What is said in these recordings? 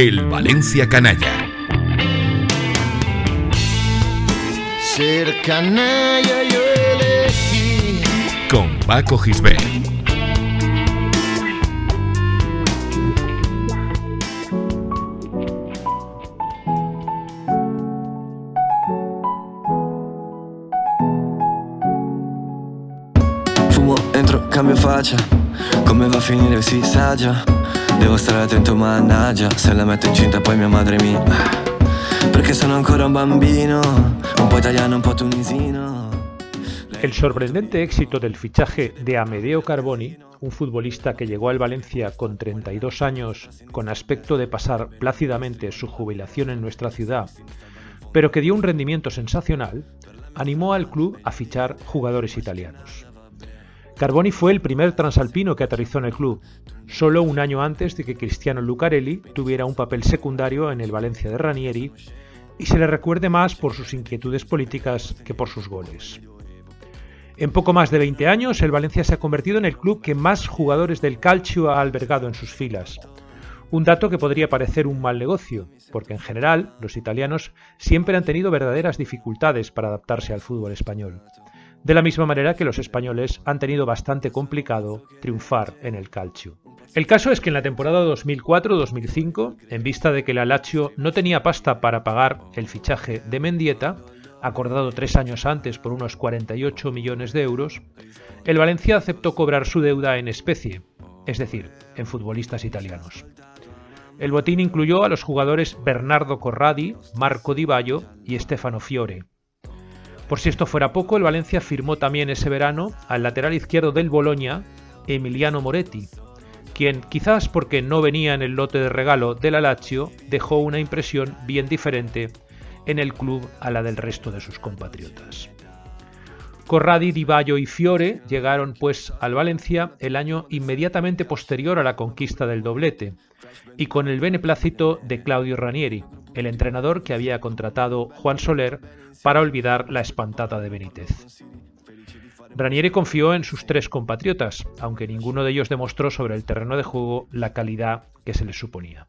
El Valencia Canalla. Ser canalla yo elegí. Con Paco Gisbert. Fumo, entro, cambio faccia. Come va a finire si sa già. Devo stare attento, mannaggia. Se la metto incinta poi mia madre mi. Perché sono ancora un bambino. Un un tunisino. El sorprendente éxito del fichaje de Amedeo Carboni, un futbolista que llegó al Valencia con 32 años, con aspecto de pasar plácidamente su jubilación en nuestra ciudad, pero que dio un rendimiento sensacional, animó al club a fichar jugadores italianos. Carboni fue el primer transalpino que aterrizó en el club, solo un año antes de que Cristiano Lucarelli tuviera un papel secundario en el Valencia de Ranieri y se le recuerde más por sus inquietudes políticas que por sus goles. En poco más de 20 años, el Valencia se ha convertido en el club que más jugadores del calcio ha albergado en sus filas. Un dato que podría parecer un mal negocio, porque en general los italianos siempre han tenido verdaderas dificultades para adaptarse al fútbol español. De la misma manera que los españoles han tenido bastante complicado triunfar en el calcio. El caso es que en la temporada 2004-2005, en vista de que la Lazio no tenía pasta para pagar el fichaje de Mendieta, acordado tres años antes por unos 48 millones de euros, el Valencia aceptó cobrar su deuda en especie, es decir, en futbolistas italianos. El botín incluyó a los jugadores Bernardo Corradi, Marco Di Baio y Stefano Fiore. Por si esto fuera poco, el Valencia firmó también ese verano al lateral izquierdo del Boloña, Emiliano Moretti, quien, quizás porque no venía en el lote de regalo de la Lazio, dejó una impresión bien diferente en el club a la del resto de sus compatriotas. Corradi, Di y Fiore llegaron pues al Valencia el año inmediatamente posterior a la conquista del doblete y con el beneplácito de Claudio Ranieri, el entrenador que había contratado Juan Soler para olvidar la espantada de Benítez. Ranieri confió en sus tres compatriotas, aunque ninguno de ellos demostró sobre el terreno de juego la calidad que se les suponía.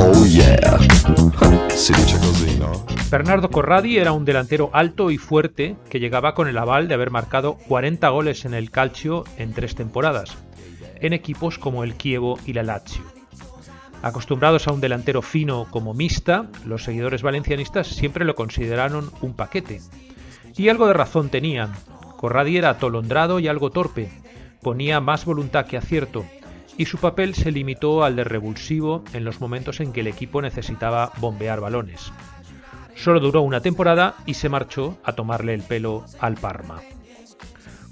Oh yeah, si dice così, no? Bernardo Corradi era un delantero alto y fuerte que llegaba con el aval de haber marcado 40 goles en el calcio en tres temporadas, en equipos como el Chievo y la Lazio. Acostumbrados a un delantero fino como Mista, los seguidores valencianistas siempre lo consideraron un paquete. Y algo de razón tenían. Corradi era atolondrado y algo torpe, ponía más voluntad que acierto, y su papel se limitó al de revulsivo en los momentos en que el equipo necesitaba bombear balones. Solo duró una temporada y se marchó a tomarle el pelo al Parma.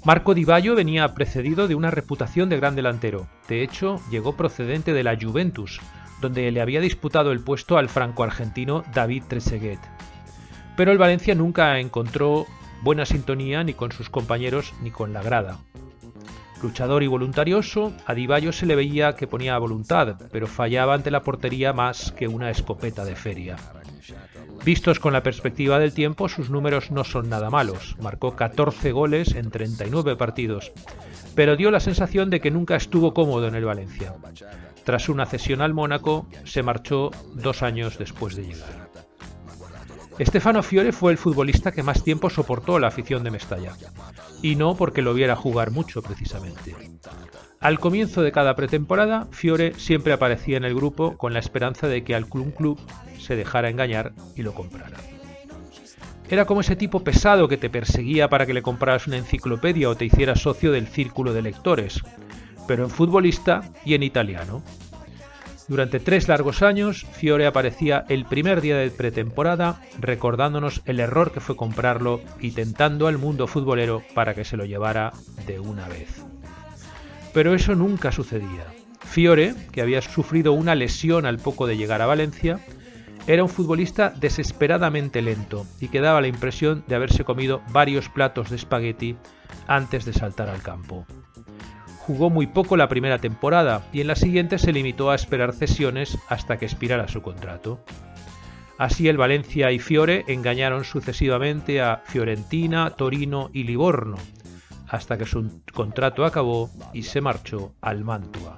Marco Di venía precedido de una reputación de gran delantero. De hecho, llegó procedente de la Juventus, donde le había disputado el puesto al franco-argentino David Trezeguet. Pero el Valencia nunca encontró buena sintonía ni con sus compañeros ni con la grada. Luchador y voluntarioso, a Di Baio se le veía que ponía voluntad, pero fallaba ante la portería más que una escopeta de feria. Vistos con la perspectiva del tiempo, sus números no son nada malos. Marcó 14 goles en 39 partidos, pero dio la sensación de que nunca estuvo cómodo en el Valencia. Tras una cesión al Mónaco, se marchó dos años después de llegar. Stefano Fiore fue el futbolista que más tiempo soportó la afición de Mestalla, y no porque lo viera jugar mucho precisamente. Al comienzo de cada pretemporada, Fiore siempre aparecía en el grupo con la esperanza de que al Club Club se dejara engañar y lo comprara. Era como ese tipo pesado que te perseguía para que le compraras una enciclopedia o te hicieras socio del círculo de lectores, pero en futbolista y en italiano. Durante tres largos años, Fiore aparecía el primer día de pretemporada recordándonos el error que fue comprarlo y tentando al mundo futbolero para que se lo llevara de una vez. Pero eso nunca sucedía. Fiore, que había sufrido una lesión al poco de llegar a Valencia, era un futbolista desesperadamente lento y que daba la impresión de haberse comido varios platos de espagueti antes de saltar al campo. Jugó muy poco la primera temporada y en la siguiente se limitó a esperar cesiones hasta que expirara su contrato. Así el Valencia y Fiore engañaron sucesivamente a Fiorentina, Torino y Livorno, hasta que su contrato acabó y se marchó al Mantua.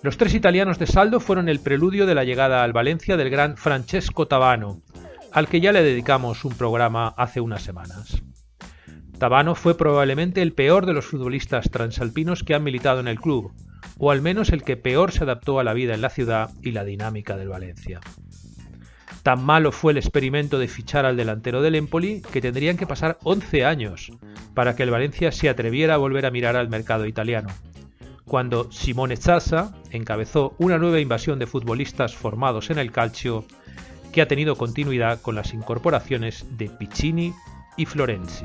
Los tres italianos de saldo fueron el preludio de la llegada al Valencia del gran Francesco Tabano, al que ya le dedicamos un programa hace unas semanas. Tabano fue probablemente el peor de los futbolistas transalpinos que han militado en el club, o al menos el que peor se adaptó a la vida en la ciudad y la dinámica del Valencia. Tan malo fue el experimento de fichar al delantero del Empoli que tendrían que pasar 11 años para que el Valencia se atreviera a volver a mirar al mercado italiano, cuando Simone Zassa encabezó una nueva invasión de futbolistas formados en el calcio que ha tenido continuidad con las incorporaciones de Piccini y Florenzi.